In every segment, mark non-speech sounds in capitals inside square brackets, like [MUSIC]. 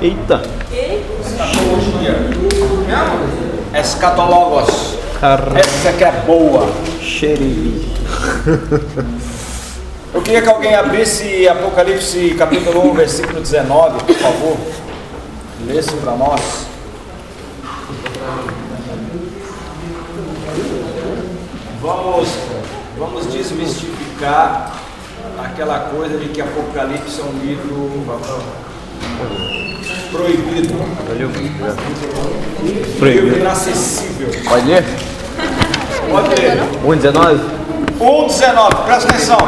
Eita. Escatologia. Escatologos. Caramba. Essa que é boa. Xeribi. Eu queria que alguém abrisse Apocalipse capítulo 1, versículo 19, por favor. Lesse para nós. Vamos, vamos desmistificar aquela coisa de que Apocalipse é um livro proibido, Valeu. livro Proibido. inacessível. Pode ler? Pode ler. 1,19. 1,19, presta atenção.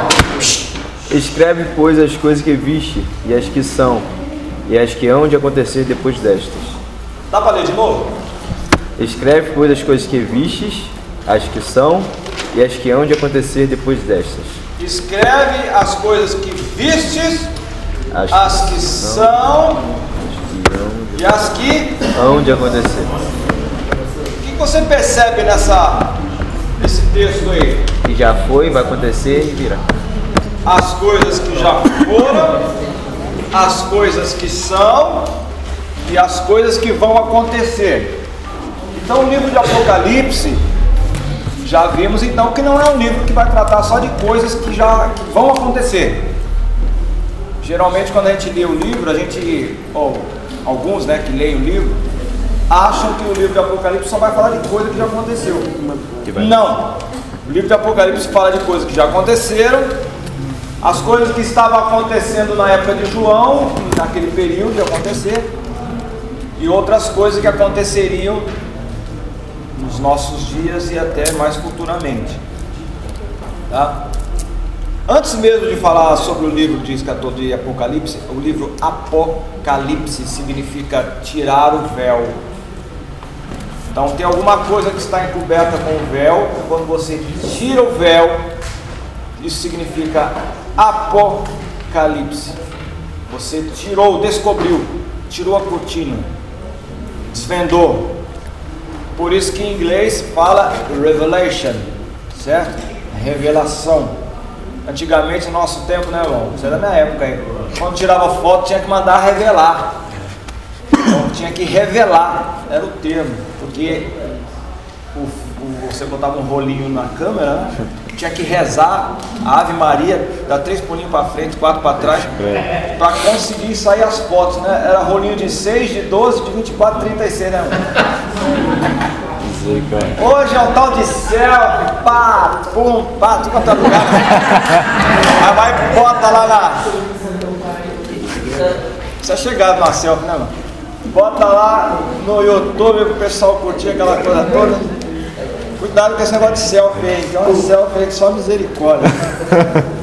Escreve, pois, as coisas que viste, e as que são, e as que hão de acontecer depois destas. Dá para ler de novo? Escreve, pois, as coisas que vistes, as que são, e as que hão de acontecer depois destas. Escreve as coisas que vistes, As, as que são que e as que. hão, hão de acontecer. O que você percebe nessa, nesse texto aí? Que já foi, vai acontecer e virá. As coisas que já foram, as coisas que são e as coisas que vão acontecer. Então, o livro de Apocalipse, já vimos então que não é um livro que vai tratar só de coisas que já que vão acontecer. Geralmente, quando a gente lê o livro, a gente, ou alguns né, que leem o livro, acham que o livro de Apocalipse só vai falar de coisa que já aconteceu. Não. O livro de Apocalipse fala de coisas que já aconteceram, as coisas que estavam acontecendo na época de João, naquele período de acontecer, e outras coisas que aconteceriam nos nossos dias e até mais futuramente. Tá? Antes mesmo de falar sobre o livro de escator de Apocalipse, o livro Apocalipse significa tirar o véu. Então tem alguma coisa que está encoberta com o véu, quando você tira o véu, isso significa Apocalipse. Você tirou, descobriu, tirou a cortina, desvendou. Por isso que em inglês fala revelation, certo? Revelação. Antigamente, no nosso tempo, né, irmão? Isso é da minha época aí. Quando tirava foto, tinha que mandar revelar. Então, tinha que revelar, era o termo. Porque o- o- você botava um rolinho na câmera, né? tinha que rezar a Ave Maria, dar três pulinhos para frente, quatro para trás, para conseguir sair as fotos, né? Era rolinho de 6, de 12, de 24, 36, né? irmão? Hoje é o tal de selfie, pá, pum, pá, tudo quanto é lugar. [LAUGHS] Aí vai bota lá na. Isso é chegado na selfie, né, mano? Bota lá no YouTube pro pessoal curtir aquela coisa toda. Cuidado com esse negócio de selfie aí, que é uma selfie aí que só misericórdia. [LAUGHS]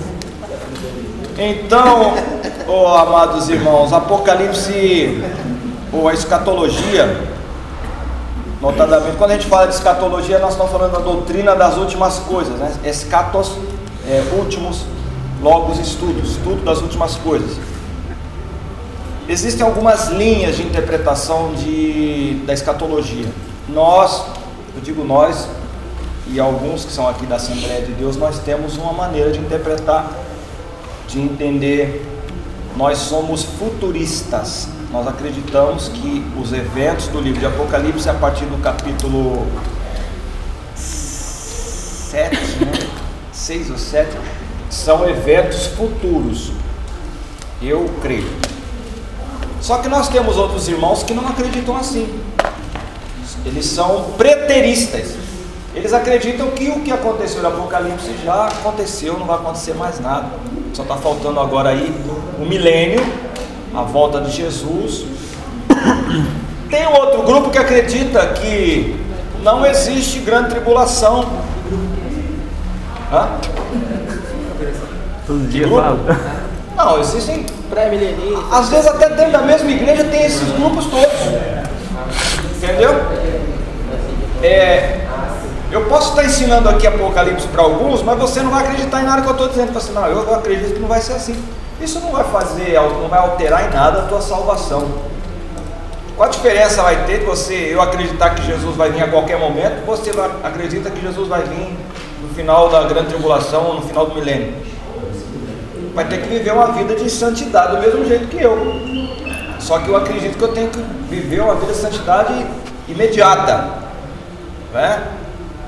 Então, oh, amados irmãos, Apocalipse, ou a escatologia, Notadamente, quando a gente fala de escatologia, nós estamos falando da doutrina das últimas coisas, né? Escatos, é, últimos, logos, estudos, estudo das últimas coisas. Existem algumas linhas de interpretação de, da escatologia. Nós, eu digo nós, e alguns que são aqui da Assembleia de Deus, nós temos uma maneira de interpretar, de entender. Nós somos futuristas. Nós acreditamos que os eventos do livro de Apocalipse, a partir do capítulo 7, né? 6 ou 7, são eventos futuros. Eu creio. Só que nós temos outros irmãos que não acreditam assim. Eles são preteristas. Eles acreditam que o que aconteceu no Apocalipse já aconteceu, não vai acontecer mais nada. Só está faltando agora aí o milênio, a volta de Jesus. Tem outro grupo que acredita que não existe grande tribulação. Hã? Todo dia grupo? fala. Não, existem. Às vezes até dentro da mesma igreja tem esses grupos todos. Entendeu? É, eu posso estar ensinando aqui Apocalipse para alguns, mas você não vai acreditar em nada que eu estou dizendo. Você assim, não, eu acredito que não vai ser assim. Isso não vai fazer, não vai alterar em nada a tua salvação. Qual a diferença vai ter você, eu acreditar que Jesus vai vir a qualquer momento, você acredita que Jesus vai vir no final da grande tribulação ou no final do milênio? Vai ter que viver uma vida de santidade do mesmo jeito que eu. Só que eu acredito que eu tenho que viver uma vida de santidade imediata. Né?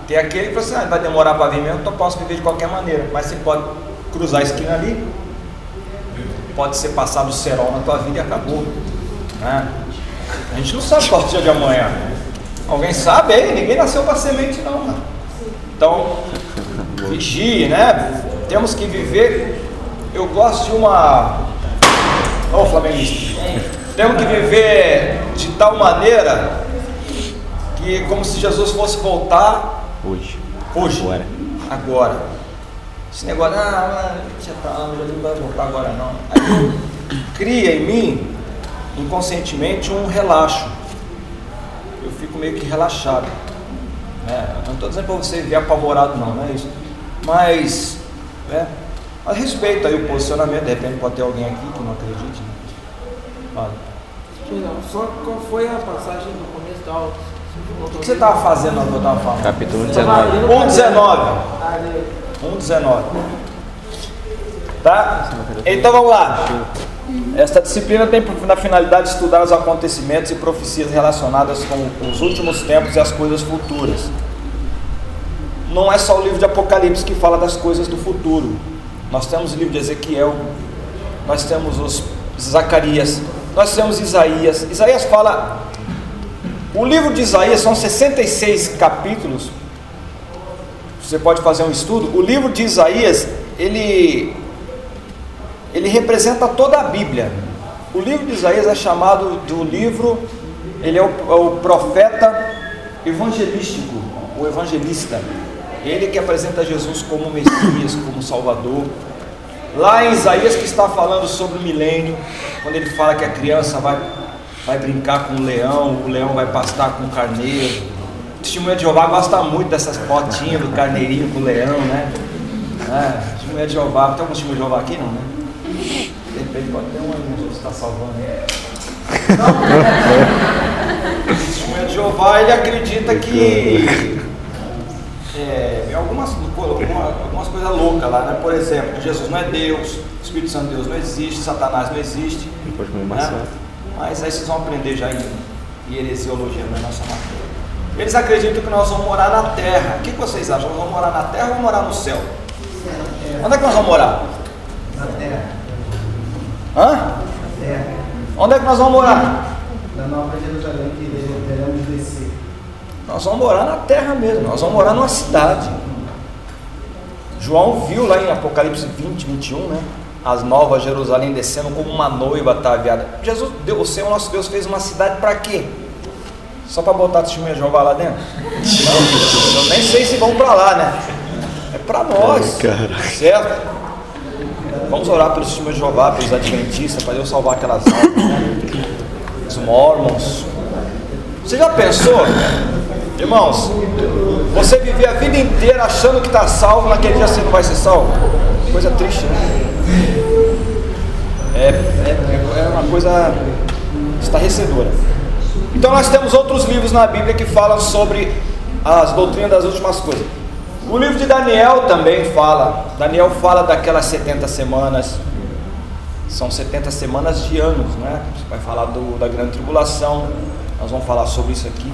Tem aquele que fala assim, ah, vai demorar para vir mesmo, então posso viver de qualquer maneira. Mas você pode cruzar a esquina ali, pode ser passado o cerol na tua vida e acabou. Né? A gente não sabe qual é o dia de amanhã. Alguém sabe aí? Ninguém nasceu para semente não, mano. Então, vigie, né? Temos que viver. Eu gosto de uma. Ô oh, flamenguista. Temos que viver de tal maneira que como se Jesus fosse voltar hoje. Hoje. Agora. Agora. Esse negócio, ah, já tá, não vai voltar agora não. Aí cria em mim, inconscientemente, um relaxo. Eu fico meio que relaxado. Né? Não estou dizendo para você viver apavorado não, não é isso. Mas, né? Mas respeito aí o posicionamento, de repente pode ter alguém aqui que não acredite. Né? Fala. Não, só qual foi a passagem no começo da aula? O que você estava fazendo na que eu estava falando? Capítulo 19. 1,19. 1,19. Tá? Então vamos lá. Esta disciplina tem na finalidade de estudar os acontecimentos e profecias relacionadas com os últimos tempos e as coisas futuras. Não é só o livro de Apocalipse que fala das coisas do futuro. Nós temos o livro de Ezequiel, nós temos os Zacarias, nós temos Isaías. Isaías fala o livro de Isaías são 66 capítulos. Você pode fazer um estudo. O livro de Isaías, ele ele representa toda a Bíblia. O livro de Isaías é chamado do livro, ele é o, é o profeta evangelístico, o evangelista. Ele que apresenta Jesus como Messias, como Salvador. Lá em Isaías que está falando sobre o milênio, quando ele fala que a criança vai vai brincar com o leão, o leão vai pastar com o carneiro. O testemunho de Jeová gosta muito dessas fotinhas do carneirinho com o leão, né? É, testemunho de Jeová, tem algum testemunho de Jeová aqui não, né? De repente pode ter um aí, Jesus está salvando aí. o testemunho de Jeová, ele acredita que é, algumas, algumas coisas loucas lá, né? Por exemplo, Jesus não é Deus, o Espírito Santo de Deus não existe, Satanás não existe. Depois né? Mas aí vocês vão aprender já em, em heresiologia na nossa matéria. Eles acreditam que nós vamos morar na terra. O que vocês acham? Nós vamos morar na terra ou vamos morar no céu? Onde é que nós vamos morar? Na terra. Hã? Na terra. Onde é que nós vamos morar? Na Nova Jerusalém que devemos descer. Nós vamos morar na terra mesmo. Nós vamos morar numa cidade. João viu lá em Apocalipse 20, 21, né? as novas Jerusalém descendo como uma noiva ataviada. Jesus, Deus, o Senhor nosso Deus fez uma cidade para quê? Só para botar testemunha de Jeová lá dentro? Não, eu nem sei se vão para lá, né? É para nós, Ai, certo? Vamos orar pelos testemunhos de Jeová, pelos adventistas, para Deus salvar aquelas almas, né? Os mormons. Você já pensou, irmãos? Você viver a vida inteira achando que está salvo, naquele dia você não vai ser salvo? Coisa triste, né? É, é, é uma coisa estarrecedora. Então nós temos outros livros na Bíblia que falam sobre as doutrinas das últimas coisas. O livro de Daniel também fala. Daniel fala daquelas 70 semanas. São 70 semanas de anos, né? Você vai falar do, da grande tribulação. Nós vamos falar sobre isso aqui.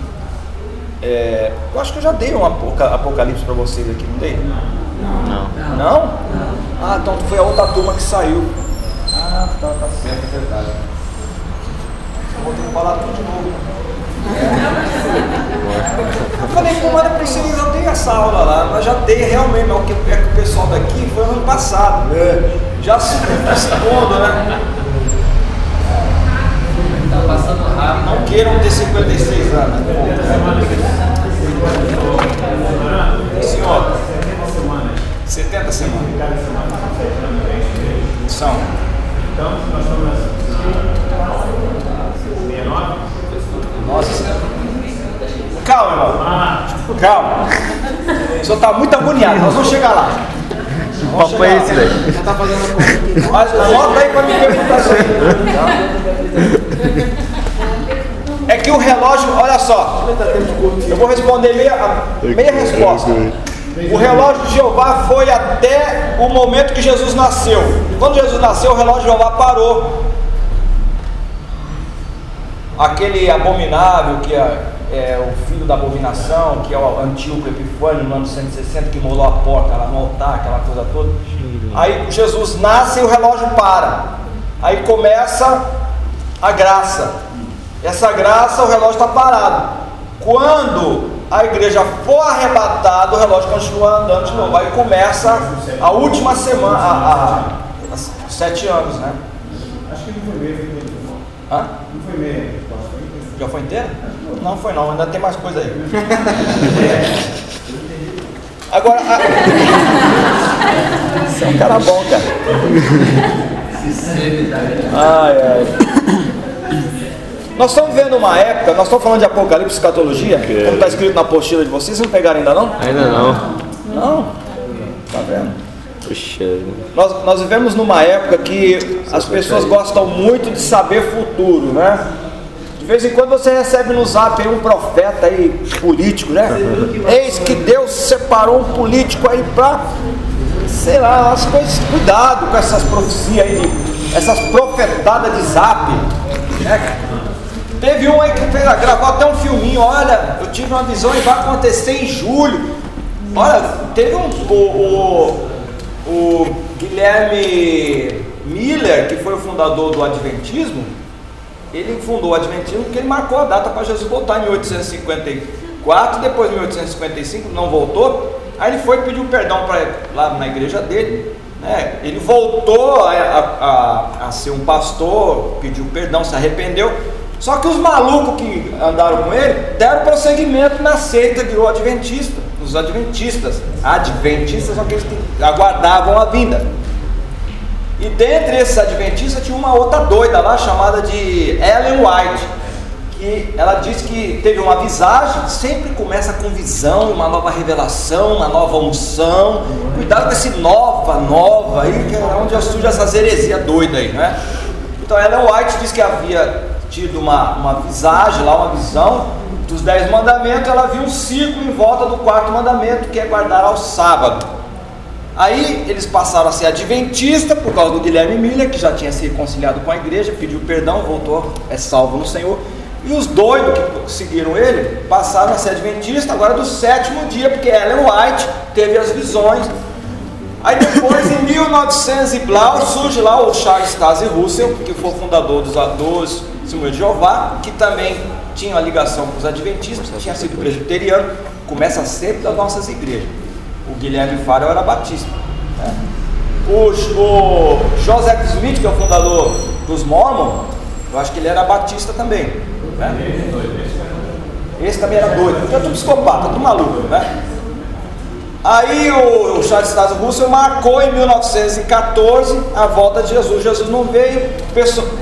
É, eu acho que eu já dei um apocalipse para vocês aqui, não dei? Não. Não? Ah, então foi a outra turma que saiu. Ah, tá, tá certo, é verdade. Eu vou ter que falar tudo de novo. Eu falei, como era possível, eu dei essa aula lá, mas já dei realmente, mas o que é que o pessoal daqui foi ano passado. É. Já se segundo, né? Tá passando rápido. Não queiram ter 56 anos. Senhor, 70 semanas. São. Então, nós estamos 69. Nossa. Calma, irmão. Calma. O senhor está muito agoniado. Nós vamos chegar lá. Qual foi esse, velho? Já tá fazendo. Mas volta aí para me perguntar isso aí. É que o relógio, olha só. Eu vou responder meia, meia resposta. O relógio de Jeová foi até o momento que Jesus nasceu. Quando Jesus nasceu, o relógio de Jeová parou. Aquele abominável que é, é o filho da abominação, que é o Antíoco Epifânio no ano 160, que molou a porta lá no altar, aquela coisa toda. Aí Jesus nasce e o relógio para. Aí começa a graça. Essa graça, o relógio está parado. Quando a igreja for arrebatada, o relógio continua andando de novo. Aí começa a última semana, a, a, a, sete anos, né? Acho que não foi meio. Hã? Não foi meio. Já foi inteiro? Não foi não, ainda tem mais coisa aí. [LAUGHS] Agora, a... você é um cara bom, cara. Ai, ai. Nós estamos vendo uma época, nós estamos falando de Apocalipse e escatologia, como está escrito na apostila de vocês, vocês não pegaram ainda não? Ainda não. Não. Tá vendo? Puxa. Nós, nós vivemos numa época que as pessoas gostam muito de saber futuro, né? De vez em quando você recebe no zap aí um profeta aí político, né? Eis que Deus separou um político aí para, sei lá, as coisas. Cuidado com essas profecias aí, essas profetadas de zap. Né? Teve um aí que fez, gravou até um filminho, olha, eu tive uma visão e vai acontecer em julho. Olha, teve um. O, o, o Guilherme Miller, que foi o fundador do Adventismo, ele fundou o Adventismo porque ele marcou a data para Jesus voltar em 1854, depois em 1855 não voltou, aí ele foi pediu perdão para lá na igreja dele, né? ele voltou a, a, a, a ser um pastor, pediu perdão, se arrependeu, só que os malucos que andaram com ele deram prosseguimento na seita, virou adventista, os adventistas, adventistas são aqueles que aguardavam a vinda. E dentre esses adventistas tinha uma outra doida lá chamada de Ellen White, que ela disse que teve uma visagem, sempre começa com visão, uma nova revelação, uma nova unção. Cuidado com esse nova, nova aí, que é onde surge essa heresia doida aí, né? Então Ellen White disse que havia tido uma, uma visagem lá, uma visão dos dez mandamentos, ela viu um círculo em volta do quarto mandamento, que é guardar ao sábado. Aí eles passaram a ser adventista por causa do Guilherme Miller, que já tinha se reconciliado com a igreja, pediu perdão, voltou, é salvo no Senhor. E os doidos que seguiram ele passaram a ser adventista agora do sétimo dia, porque Ellen White teve as visões. Aí depois, em 1900 e blau, surge lá o Charles Stasi Russell, que foi o fundador dos, dos Testemunho de Jeová, que também tinha uma ligação com os adventistas, tinha sido presbiteriano, começa sempre das nossas igrejas. Guilherme Faro era batista. Né? O, o Joseph Smith, que é o fundador dos Mormons, eu acho que ele era batista também. Né? Esse também era doido, é tudo psicopata, tudo maluco, né? Aí o, o Charles Tazo Russell marcou em 1914 a volta de Jesus. Jesus não veio,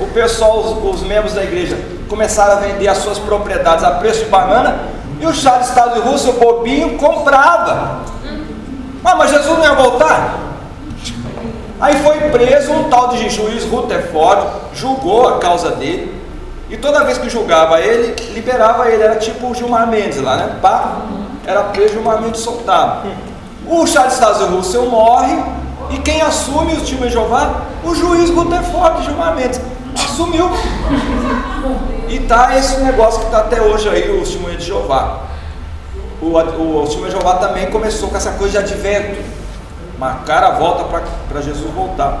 o pessoal, os, os, membros da igreja começaram a vender as suas propriedades a preço de banana e o Charles Tazo Russell, bobinho, comprava. Ah, mas Jesus não ia voltar? Aí foi preso um tal de juiz Rutherford, julgou a causa dele e toda vez que julgava ele, liberava ele. Era tipo o Gilmar Mendes lá, né? Pá, era preso, Gilmar Mendes soltava. O Charles Tazo Russell morre e quem assume o time de Jeová? O juiz Rutherford Gilmar Mendes. Assumiu. E tá esse negócio que está até hoje aí, o testemunho de Jeová. O, o, o de Jeová também começou com essa coisa de advento. Marcar a volta para Jesus voltar.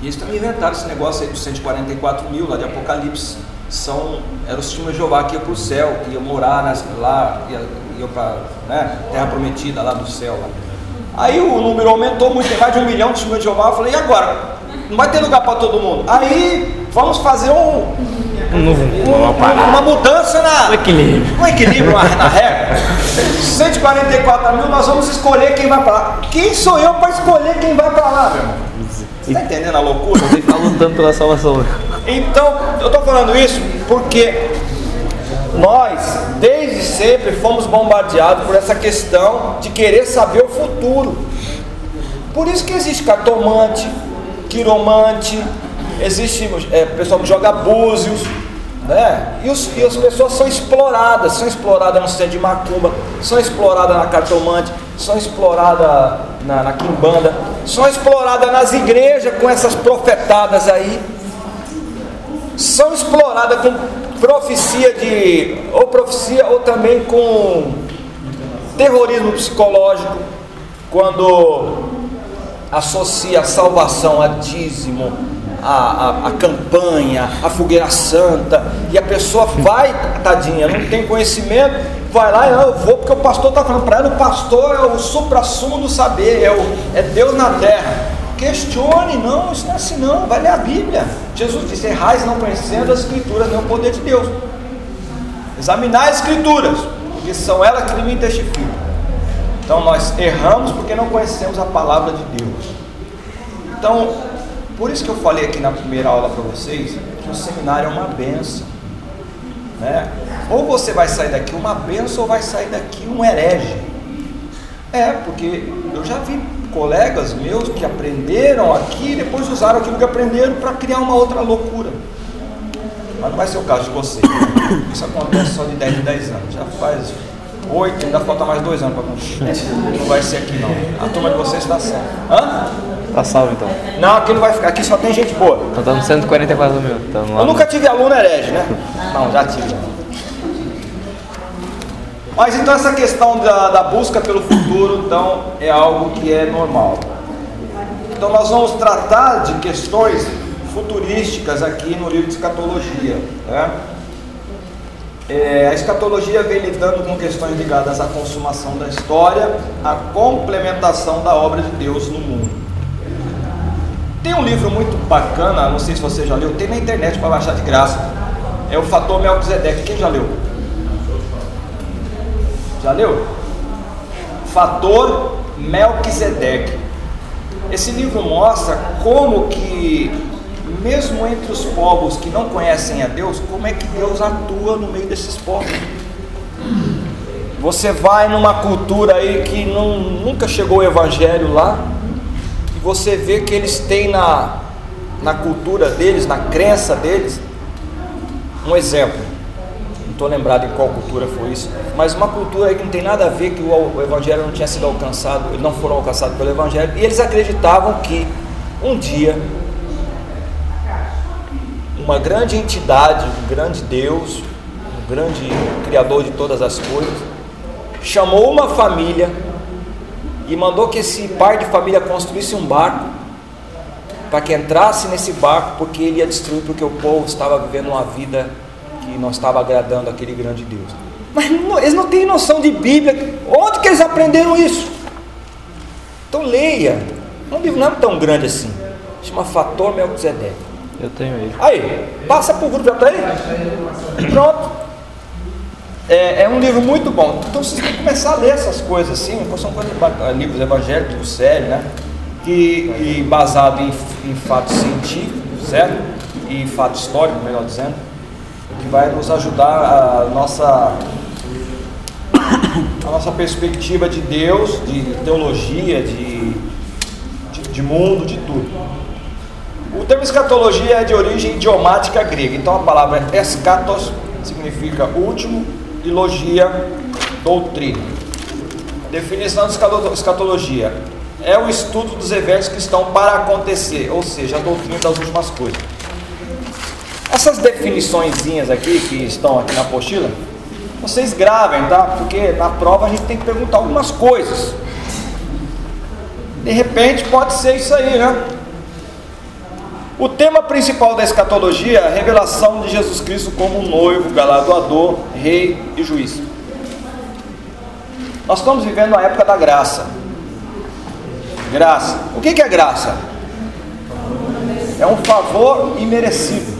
E eles também inventaram esse negócio aí dos 144 mil lá de Apocalipse. São, era o de Jeová que ia para o céu, que ia morar lá, ia, ia para né, terra prometida lá do céu. Lá. Aí o número aumentou muito, mais de um milhão de de Jeová. Eu falei, e agora? Não vai ter lugar para todo mundo. Aí vamos fazer um, um, uma, uma, mudança na. Um equilíbrio. Um equilíbrio na, na regra. 144 mil, nós vamos escolher quem vai para lá. Quem sou eu para escolher quem vai para lá, meu irmão? Você está entendendo a loucura? Você está lutando pela salvação. Então, eu estou falando isso porque nós, desde sempre, fomos bombardeados por essa questão de querer saber o futuro. Por isso que existe cartomante, quiromante, existe é, pessoal que joga búzios, né? E, os, e as pessoas são exploradas, são exploradas no centro de macumba, são exploradas na cartomante, são exploradas na, na quimbanda, são exploradas nas igrejas com essas profetadas aí, são exploradas com profecia de. ou profecia, ou também com terrorismo psicológico, quando associa a salvação a dízimo, a, a, a, campanha, a fogueira santa, e a pessoa vai, tadinha, não tem conhecimento, vai lá e ah, eu vou porque o pastor está falando para ela, o pastor é o supra-sumo do saber, é, o, é Deus na terra. Questione, não, isso não é assim não, vai ler a Bíblia. Jesus disse, errais não conhecendo as escrituras, nem o poder de Deus. Examinar as escrituras, porque são elas que me testificam. Então nós erramos porque não conhecemos a palavra de Deus. Então, por isso que eu falei aqui na primeira aula para vocês que o seminário é uma benção. Né? Ou você vai sair daqui uma benção ou vai sair daqui um herege. É, porque eu já vi colegas meus que aprenderam aqui e depois usaram aquilo que aprenderam para criar uma outra loucura. Mas não vai ser o caso de vocês. Isso acontece só de 10 em 10 anos. Já faz oito, ainda falta mais dois anos para concluir. Não vai ser aqui não. A turma de vocês está salva. Hã? Tá salvo então. Não, aqui não vai ficar, aqui só tem gente boa. Então estamos 144 mil. Tamo Eu nunca tive aluno herege, né? Não, já tive. Mas então essa questão da, da busca pelo futuro, então, é algo que é normal. Então nós vamos tratar de questões futurísticas aqui no livro de escatologia. Né? É, a escatologia vem lidando com questões ligadas à consumação da história, à complementação da obra de Deus no mundo. Tem um livro muito bacana, não sei se você já leu, tem na internet para baixar de graça. É o Fator Melquisedeque. Quem já leu? Já leu? Fator Melquisedeque. Esse livro mostra como que mesmo entre os povos que não conhecem a Deus, como é que Deus atua no meio desses povos? Você vai numa cultura aí que não, nunca chegou o evangelho lá, você vê que eles têm na, na cultura deles, na crença deles, um exemplo. Não estou lembrado em qual cultura foi isso, mas uma cultura que não tem nada a ver que o, o evangelho não tinha sido alcançado, eles não foram alcançados pelo evangelho, e eles acreditavam que um dia uma grande entidade, um grande Deus, um grande Criador de todas as coisas, chamou uma família e mandou que esse pai de família construísse um barco para que entrasse nesse barco, porque ele ia destruir, porque o povo estava vivendo uma vida que não estava agradando aquele grande Deus. Mas não, eles não têm noção de Bíblia. Onde que eles aprenderam isso? Então leia. Um livro não é tão grande assim. Chama Fator Melquisedeque. Eu tenho ele. Aí, passa para o grupo, já está aí? Pronto. É, é, um livro muito bom. Então vocês têm que começar a ler essas coisas assim, são coisas, livros evangélicos, sérios, né? Que, e baseado em, em fatos científicos, certo? E fato histórico, melhor dizendo, que vai nos ajudar a nossa a nossa perspectiva de Deus, de teologia, de, de, de mundo, de tudo. O termo escatologia é de origem idiomática grega, então a palavra escatos significa último e logia, doutrina. Definição de escatologia é o estudo dos eventos que estão para acontecer, ou seja, a doutrina das últimas coisas. Essas definições aqui que estão aqui na apostila, vocês gravem, tá? Porque na prova a gente tem que perguntar algumas coisas. De repente pode ser isso aí, né? O tema principal da escatologia é a revelação de Jesus Cristo como noivo, galardoador, rei e juiz. Nós estamos vivendo a época da graça. Graça. O que é graça? É um favor imerecido.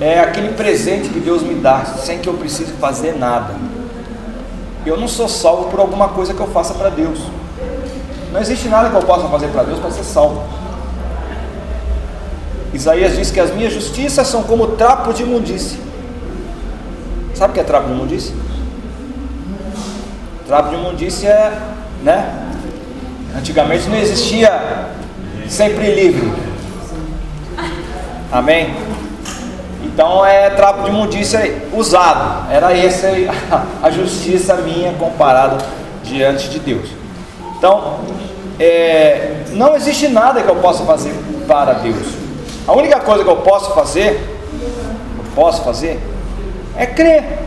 É aquele presente que Deus me dá sem que eu precise fazer nada. Eu não sou salvo por alguma coisa que eu faça para Deus. Não existe nada que eu possa fazer para Deus para ser salvo. Isaías diz que as minhas justiças são como trapo de imundície. Sabe o que é trapo de imundície? Trapo de imundície é, né? Antigamente não existia sempre livre. Amém? Então é trapo de imundícia usado. Era essa [LAUGHS] a justiça minha comparada diante de Deus. Então, é, não existe nada que eu possa fazer para Deus. A única coisa que eu posso fazer eu posso fazer, é crer.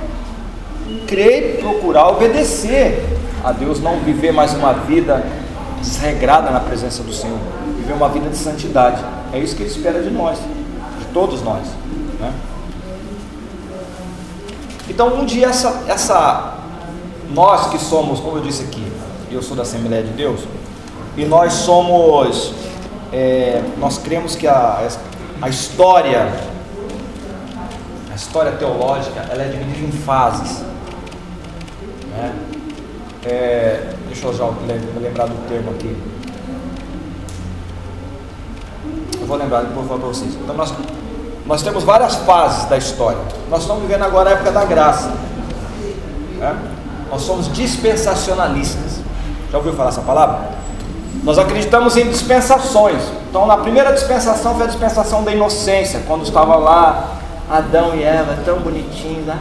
Crer e procurar obedecer a Deus, não viver mais uma vida desregrada na presença do Senhor, viver uma vida de santidade. É isso que Ele espera de nós, de todos nós. Né? Então, um dia, essa, essa, nós que somos, como eu disse aqui, eu sou da Assembleia de Deus, e nós somos, é, nós cremos que a, a história, a história teológica, ela é dividida em fases. Né? É, deixa eu já lembrar do termo aqui. Eu vou lembrar, depois vou para vocês. Então nós, nós temos várias fases da história. Nós estamos vivendo agora a época da graça. Né? Nós somos dispensacionalistas. Já ouviu falar essa palavra? Nós acreditamos em dispensações. Então, na primeira dispensação foi a dispensação da inocência, quando estava lá Adão e Eva, tão bonitinhos, ah,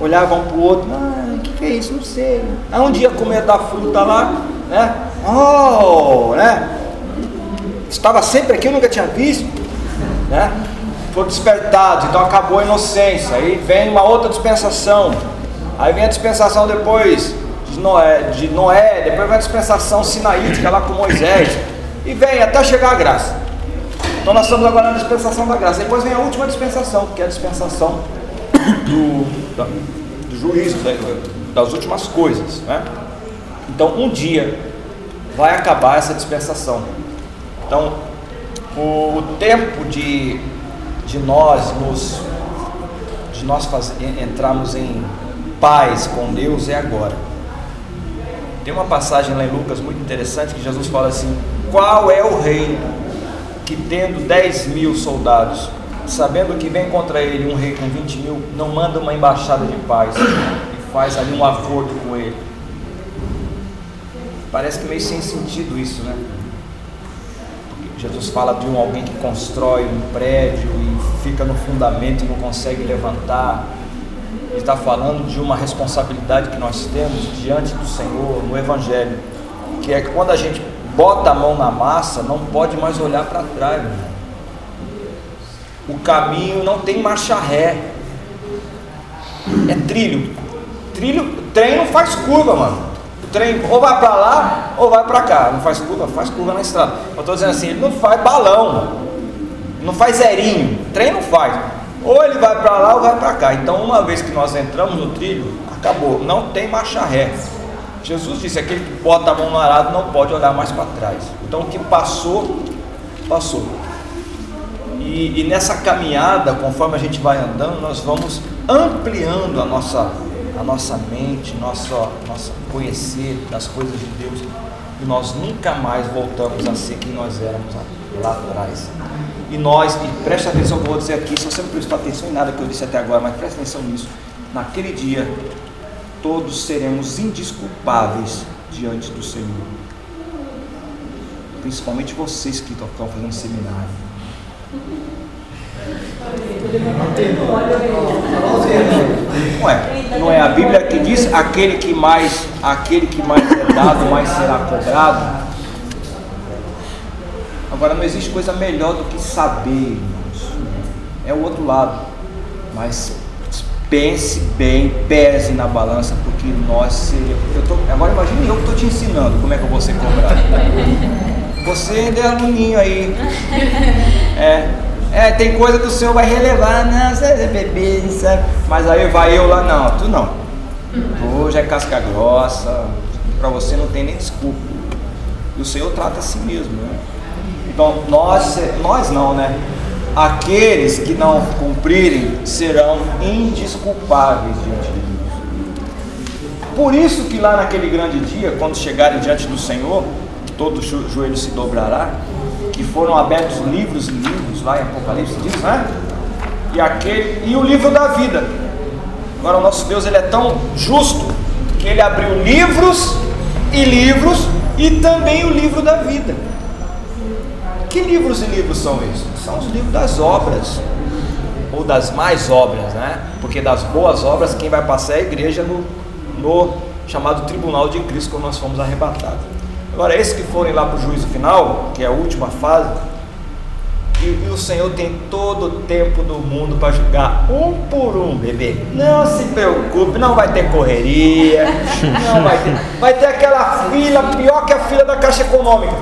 olhavam para o outro, ah, que, que é isso? Não sei. Aí um dia comer da fruta lá, né? Oh, né? Estava sempre aqui, eu nunca tinha visto, né? Foram despertados, então acabou a inocência. Aí vem uma outra dispensação. Aí vem a dispensação depois de Noé, de Noé, depois vem a dispensação sinaítica lá com Moisés, e vem até chegar a graça. Então nós estamos agora na dispensação da graça. Depois vem a última dispensação, que é a dispensação do, do juízo, das últimas coisas. Né? Então um dia vai acabar essa dispensação. Então o, o tempo de, de nós nos de nós faz, entrarmos em paz com Deus é agora. Tem uma passagem lá em Lucas muito interessante que Jesus fala assim: Qual é o rei que, tendo 10 mil soldados, sabendo que vem contra ele um rei com 20 mil, não manda uma embaixada de paz e faz ali um acordo com ele? Parece que meio sem sentido isso, né? Jesus fala de um alguém que constrói um prédio e fica no fundamento e não consegue levantar está falando de uma responsabilidade que nós temos diante do Senhor no Evangelho, que é que quando a gente bota a mão na massa, não pode mais olhar para trás. O caminho não tem marcha ré, é trilho. Trilho, trem não faz curva, mano. O trem ou vai para lá ou vai para cá. Não faz curva, faz curva na estrada. Eu estou dizendo assim, ele não faz balão, não faz zerinho. O trem não faz. Ou ele vai para lá ou vai para cá. Então, uma vez que nós entramos no trilho, acabou. Não tem marcha ré. Jesus disse: aquele que bota a mão no arado não pode olhar mais para trás. Então, o que passou, passou. E, e, nessa caminhada, conforme a gente vai andando, nós vamos ampliando a nossa, a nossa mente, nossa, nossa conhecer das coisas de Deus. E nós nunca mais voltamos a ser quem nós éramos lá atrás. E nós, e preste atenção que eu vou dizer aqui, se você não prestou atenção em nada que eu disse até agora, mas preste atenção nisso. Naquele dia, todos seremos indisculpáveis diante do Senhor. Principalmente vocês que estão fazendo seminário. Não é, não é a Bíblia que diz aquele que mais, aquele que mais é dado, mais será cobrado. Agora não existe coisa melhor do que saber, irmãos. É o outro lado. Mas pense bem, pese na balança, porque nós. Eu tô, agora imagine eu que estou te ensinando como é que eu vou ser cobrado. Você ainda é aluninho aí. É, é, tem coisa que o senhor vai relevar, não, você é bebê, sabe? Mas aí vai eu lá, não, tu não. Tu já é casca grossa, para você não tem nem desculpa. E o Senhor trata a si mesmo, né? Então, nós, nós não, né? Aqueles que não cumprirem serão indisculpáveis diante de Deus. Por isso que lá naquele grande dia, quando chegarem diante do Senhor, todo joelho se dobrará, que foram abertos livros e livros, lá em Apocalipse diz, né? E, aquele, e o livro da vida. Agora o nosso Deus ele é tão justo que ele abriu livros e livros e também o livro da vida. Que livros e livros são esses? São os livros das obras, ou das mais obras, né? Porque das boas obras, quem vai passar é a igreja no, no chamado tribunal de Cristo, quando nós fomos arrebatados. Agora, esses que forem lá para o juízo final, que é a última fase, E, e o Senhor tem todo o tempo do mundo para julgar um por um, bebê. Não se preocupe, não vai ter correria, [LAUGHS] não vai ter. Vai ter aquela fila pior que a fila da Caixa Econômica.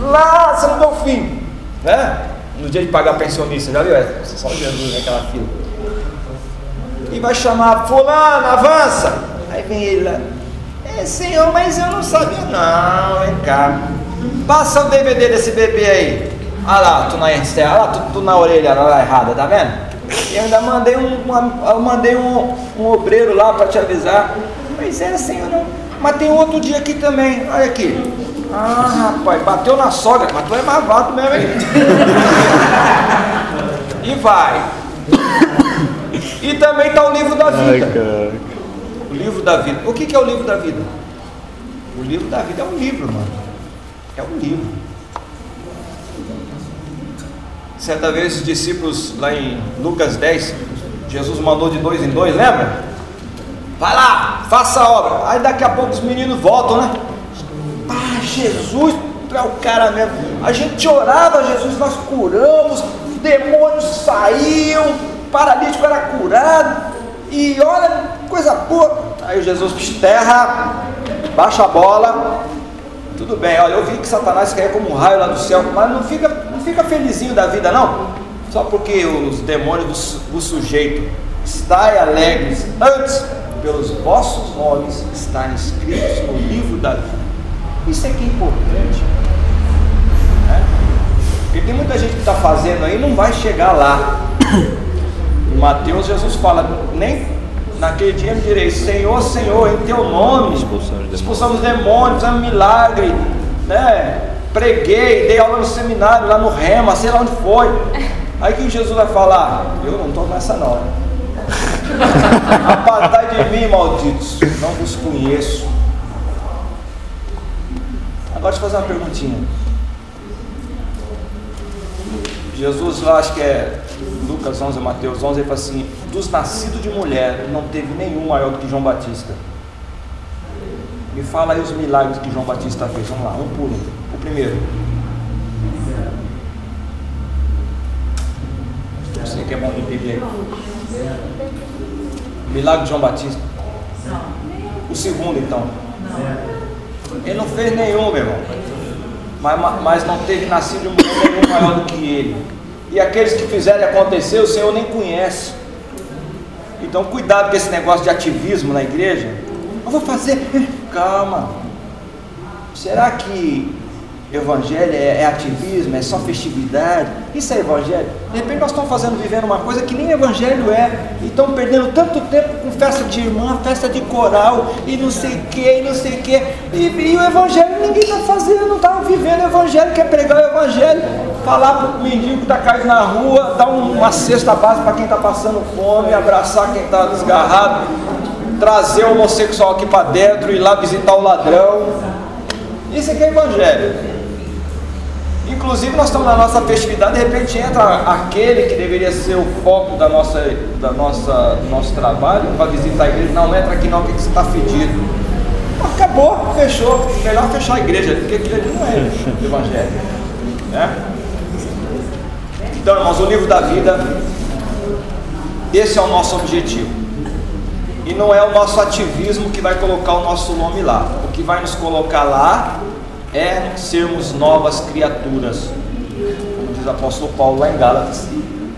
Lá você não deu fim, né? No dia de pagar pensionista, já viu? É só Jesus naquela fila. E vai chamar fulano, avança. Aí vem ele lá. É, senhor, mas eu não sabia. Não, vem cá. Passa o DVD desse bebê aí. Olha lá, tu na, olha lá, tu, tu na orelha lá errada, tá vendo? Eu ainda mandei um, uma, eu mandei um, um obreiro lá para te avisar. Mas é, senhor, não. Mas tem outro dia aqui também. Olha aqui. Ah, rapaz, bateu na sogra, mas tu é malvado mesmo, hein? [LAUGHS] e vai. E também está o livro da vida. Ai, O livro da vida. O que, que é o livro da vida? O livro da vida é um livro, mano. É um livro. Certa vez os discípulos lá em Lucas 10, Jesus mandou de dois em dois, lembra? Vai lá, faça a obra. Aí daqui a pouco os meninos voltam, né? Jesus, é o cara mesmo. A gente orava, Jesus, nós curamos, demônios saíam, paralítico era curado. E olha, coisa boa. Aí Jesus terra, baixa a bola. Tudo bem, olha, eu vi que Satanás caiu como um raio lá do céu, mas não fica, não fica felizinho da vida, não. Só porque os demônios do, do sujeito estai alegres antes pelos vossos nomes estarem escritos no livro da vida. Isso é que é importante. Né? Porque tem muita gente que está fazendo aí não vai chegar lá. Em [COUGHS] Mateus, Jesus fala: nem naquele dia me direi, Senhor, Senhor, em teu nome Expulsamos expulsamos demônios, é um milagre, né? Preguei, dei aula no seminário, lá no Rema, sei lá onde foi. [LAUGHS] Aí que Jesus vai falar? Eu não estou nessa não. [LAUGHS] Apartai de mim, malditos, não vos conheço. Agora fazer uma perguntinha. Jesus lá, acho que é Lucas 11, Mateus 11, ele fala assim: dos nascidos de mulher não teve nenhum maior do que João Batista. Me fala aí os milagres que João Batista fez. Vamos lá, um por um. O primeiro. Você que é bom de. Milagre de João Batista. O segundo, então. Ele não fez nenhum, meu irmão. Mas, mas não teve nascido mulher nenhum maior do que ele. E aqueles que fizerem acontecer, o Senhor nem conhece. Então, cuidado com esse negócio de ativismo na igreja. Eu vou fazer. Calma. Será que evangelho é, é ativismo, é só festividade? Isso é evangelho? De repente nós estamos fazendo, vivendo uma coisa que nem evangelho é. E estamos perdendo tanto tempo com festa de irmã, festa de coral, e não sei o que, e não sei o que. E, e o evangelho ninguém está fazendo, não está vivendo o evangelho, quer pregar o evangelho, falar para o mendigo que está caindo na rua, dar um- uma cesta básica para quem está passando fome, abraçar quem está desgarrado, trazer o homossexual aqui para dentro, ir lá visitar o ladrão. Isso aqui é evangelho. Inclusive nós estamos na nossa festividade, de repente entra aquele que deveria ser o foco da nossa, da nossa, do nosso trabalho para visitar a igreja. Não entra aqui não, porque você está fedido. Acabou, fechou. Melhor fechar a igreja, porque aquilo ali não é [LAUGHS] evangelho. Né? Então, irmãos, o livro da vida, esse é o nosso objetivo. E não é o nosso ativismo que vai colocar o nosso nome lá. O que vai nos colocar lá é sermos novas criaturas. Como diz o apóstolo Paulo lá em Gálatas,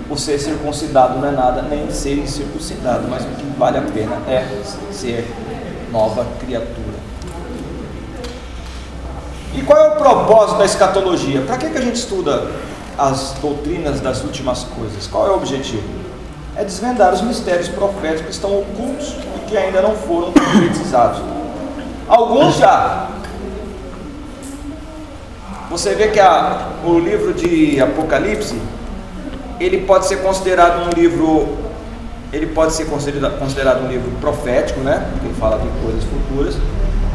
o ser circuncidado não é nada, nem ser incircuncidado, mas o que vale a pena é ser nova criatura. E qual é o propósito da escatologia? Para que, que a gente estuda as doutrinas das últimas coisas? Qual é o objetivo? É desvendar os mistérios proféticos que estão ocultos e que ainda não foram concretizados. Alguns já, você vê que a, o livro de Apocalipse, ele pode ser considerado um livro, ele pode ser considerado, considerado um livro profético, né? Porque ele fala de coisas futuras.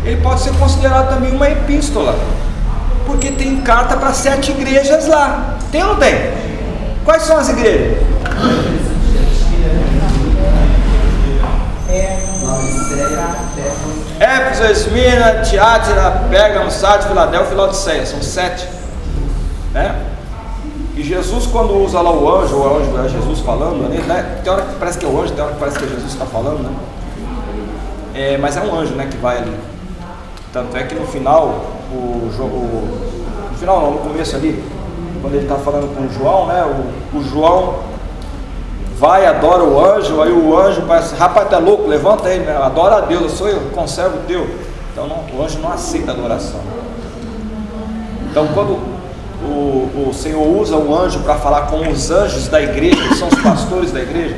Ele pode ser considerado também uma epístola, porque tem carta para sete igrejas lá. Tem ou não tem? Quais são as igrejas? Éfeso, Esmina, Tiátira, Pérgamo, Sardes, Filadélfia e Laodiceia. São sete. Né? E Jesus, quando usa lá o anjo, o anjo é Jesus falando, né? tem hora que parece que é o anjo, tem hora que parece que é Jesus está falando, né? É, mas é um anjo né, que vai ali. Tanto é que no final, o, o no final não, no começo ali, quando ele está falando com o João, né? O, o, João vai, adora o anjo, aí o anjo parece, rapaz, tá louco, levanta né? adora a Deus, eu sou eu, conservo teu. Então não, o anjo não aceita adoração. Então quando o, o Senhor usa o anjo para falar com os anjos da igreja, que são os pastores da igreja.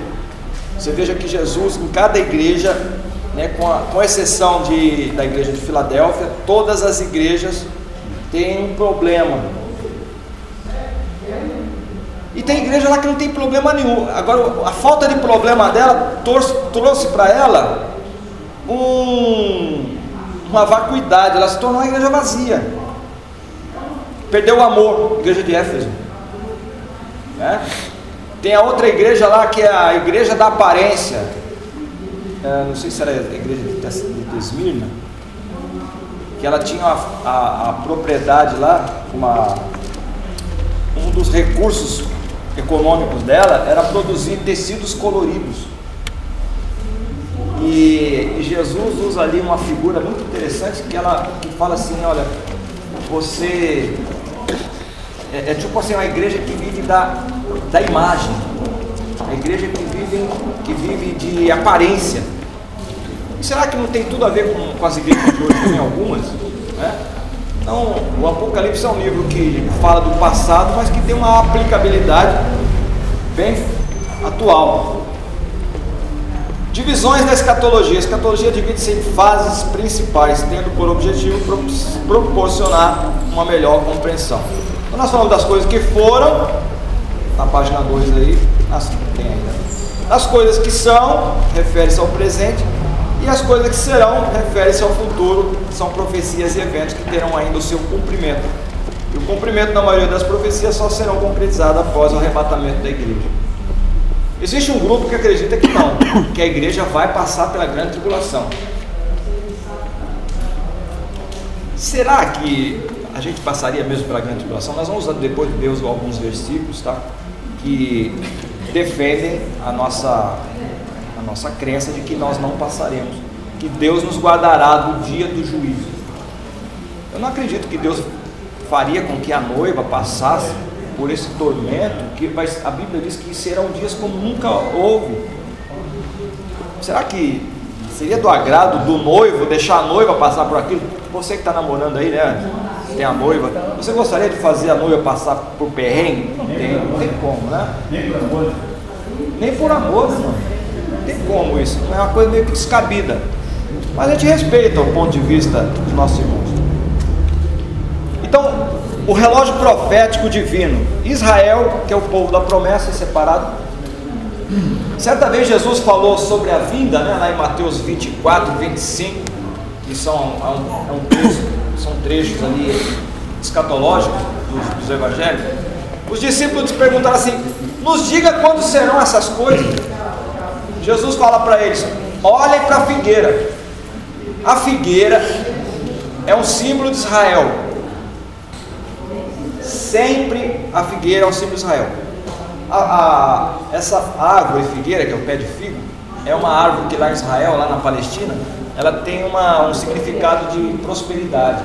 Você veja que Jesus, em cada igreja, né, com, a, com exceção de, da igreja de Filadélfia, todas as igrejas têm um problema. E tem igreja lá que não tem problema nenhum. Agora, a falta de problema dela trouxe para ela um, uma vacuidade, ela se tornou uma igreja vazia. Perdeu o amor, igreja de Éfeso. Né? Tem a outra igreja lá que é a igreja da aparência. É, não sei se era a igreja de Esmirna. Que ela tinha a, a, a propriedade lá, uma, um dos recursos econômicos dela era produzir tecidos coloridos. E, Jesus usa ali uma figura muito interessante que ela que fala assim, olha, você é, é, tipo assim, uma igreja que vive da, da imagem, a igreja que vive, que vive de aparência. Será que não tem tudo a ver com, com as igrejas de hoje, tem algumas? Né? Então, o Apocalipse é um livro que fala do passado, mas que tem uma aplicabilidade bem atual. Divisões da escatologia. A escatologia divide-se em fases principais, tendo por objetivo proporcionar uma melhor compreensão. Então nós falamos das coisas que foram, na página 2 aí, tem ainda. As coisas que são, refere-se ao presente, e as coisas que serão, refere-se ao futuro, são profecias e eventos que terão ainda o seu cumprimento. E o cumprimento da maioria das profecias só serão concretizados após o arrebatamento da igreja. Existe um grupo que acredita que não, que a igreja vai passar pela grande tribulação. Será que a gente passaria mesmo pela grande tribulação. Nós vamos usar depois de Deus alguns versículos, tá? Que defendem a nossa, a nossa crença de que nós não passaremos, que Deus nos guardará do dia do juízo. Eu não acredito que Deus faria com que a noiva passasse por esse tormento, que a Bíblia diz que serão dias como nunca houve. Será que seria do agrado do noivo deixar a noiva passar por aquilo? Você que está namorando aí, né? tem a noiva. Você gostaria de fazer a noiva passar por perrengue? Não tem, não tem como, né? Nem por amor. Nem por amor, não. Tem como isso. É uma coisa meio que descabida. Mas a gente respeita o ponto de vista dos nossos irmãos. Então, o relógio profético divino. Israel, que é o povo da promessa, separado. Certa vez Jesus falou sobre a vinda, né, lá em Mateus 24, 25, que são, é um, é um texto são trechos ali escatológicos dos, dos evangelhos, os discípulos perguntaram assim: nos diga quando serão essas coisas. Jesus fala para eles: olhem para a figueira. A figueira é um símbolo de Israel. Sempre a figueira é um símbolo de Israel. A, a, essa árvore figueira, que é o pé de figo, é uma árvore que lá em Israel, lá na Palestina, ela tem uma, um significado de prosperidade.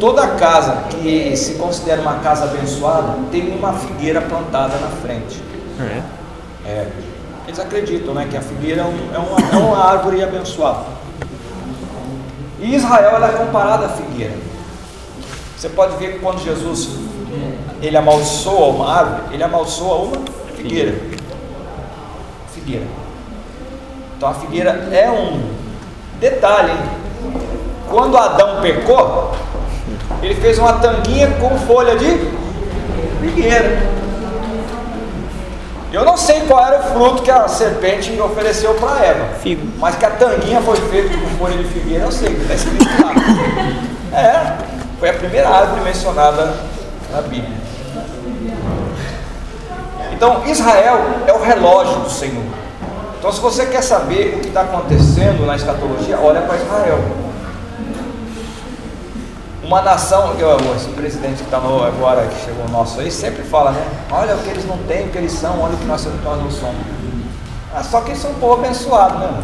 Toda casa que se considera uma casa abençoada tem uma figueira plantada na frente. É. é. Eles acreditam né, que a figueira é, um, é, uma, é uma árvore abençoada. E Israel ela é comparada à figueira. Você pode ver que quando Jesus ele amaldiçoa uma árvore, ele amaldiçoa uma figueira. Figueira. Então a figueira é um Detalhe, hein? quando Adão pecou, ele fez uma tanguinha com folha de figueira. Eu não sei qual era o fruto que a serpente ofereceu para Eva, Figo. mas que a tanguinha foi feita com folha de figueira, eu sei, está escrito lá. É, foi a primeira árvore mencionada na Bíblia. Então, Israel é o relógio do Senhor. Então, se você quer saber o que está acontecendo na escatologia, olha para Israel. Uma nação, que, esse presidente que está agora, que chegou nosso aí, sempre fala, né? Olha o que eles não têm, o que eles são, olha o que nós, nós não somos. Ah, só que eles são um povo abençoado, né?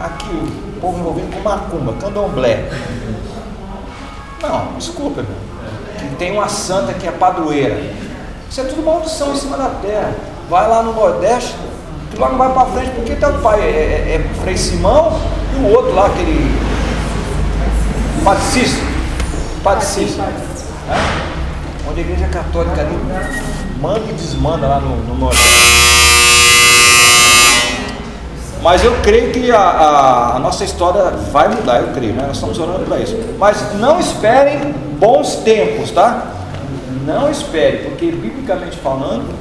Aqui, o povo envolvido com macumba, candomblé. Não, desculpa. Que tem uma santa que é padroeira. Isso é tudo maldição em cima da terra. Vai lá no Nordeste, tu lá não vai para frente, porque teu pai é, é, é Frei Simão e o outro lá, aquele. Padre Cícero. Padre Cícero. É? Onde a igreja católica ali manda e desmanda lá no, no. Mas eu creio que a, a, a, nossa história vai mudar, eu creio, né? Nós estamos orando para isso. Mas não esperem bons tempos, tá? Não espere, porque biblicamente falando,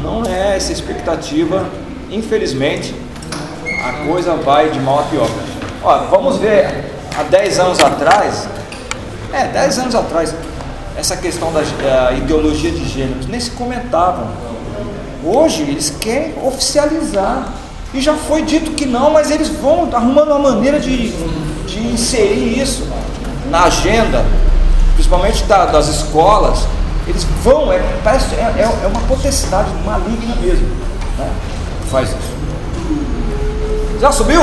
não é essa expectativa. Infelizmente, a coisa vai de mal a pior. Ó, vamos ver, há 10 anos atrás, é, 10 anos atrás, essa questão da, da ideologia de gênero, nem se comentavam. Hoje eles querem oficializar e já foi dito que não, mas eles vão arrumando uma maneira de, de inserir isso na agenda, principalmente da, das escolas. Eles vão, é, parece, é, é uma potestade maligna mesmo. Né? Faz isso. Já subiu?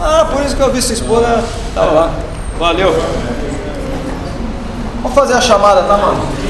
Ah, por isso que eu vi sua esposa estava lá. Valeu. Vamos fazer a chamada, tá, mano?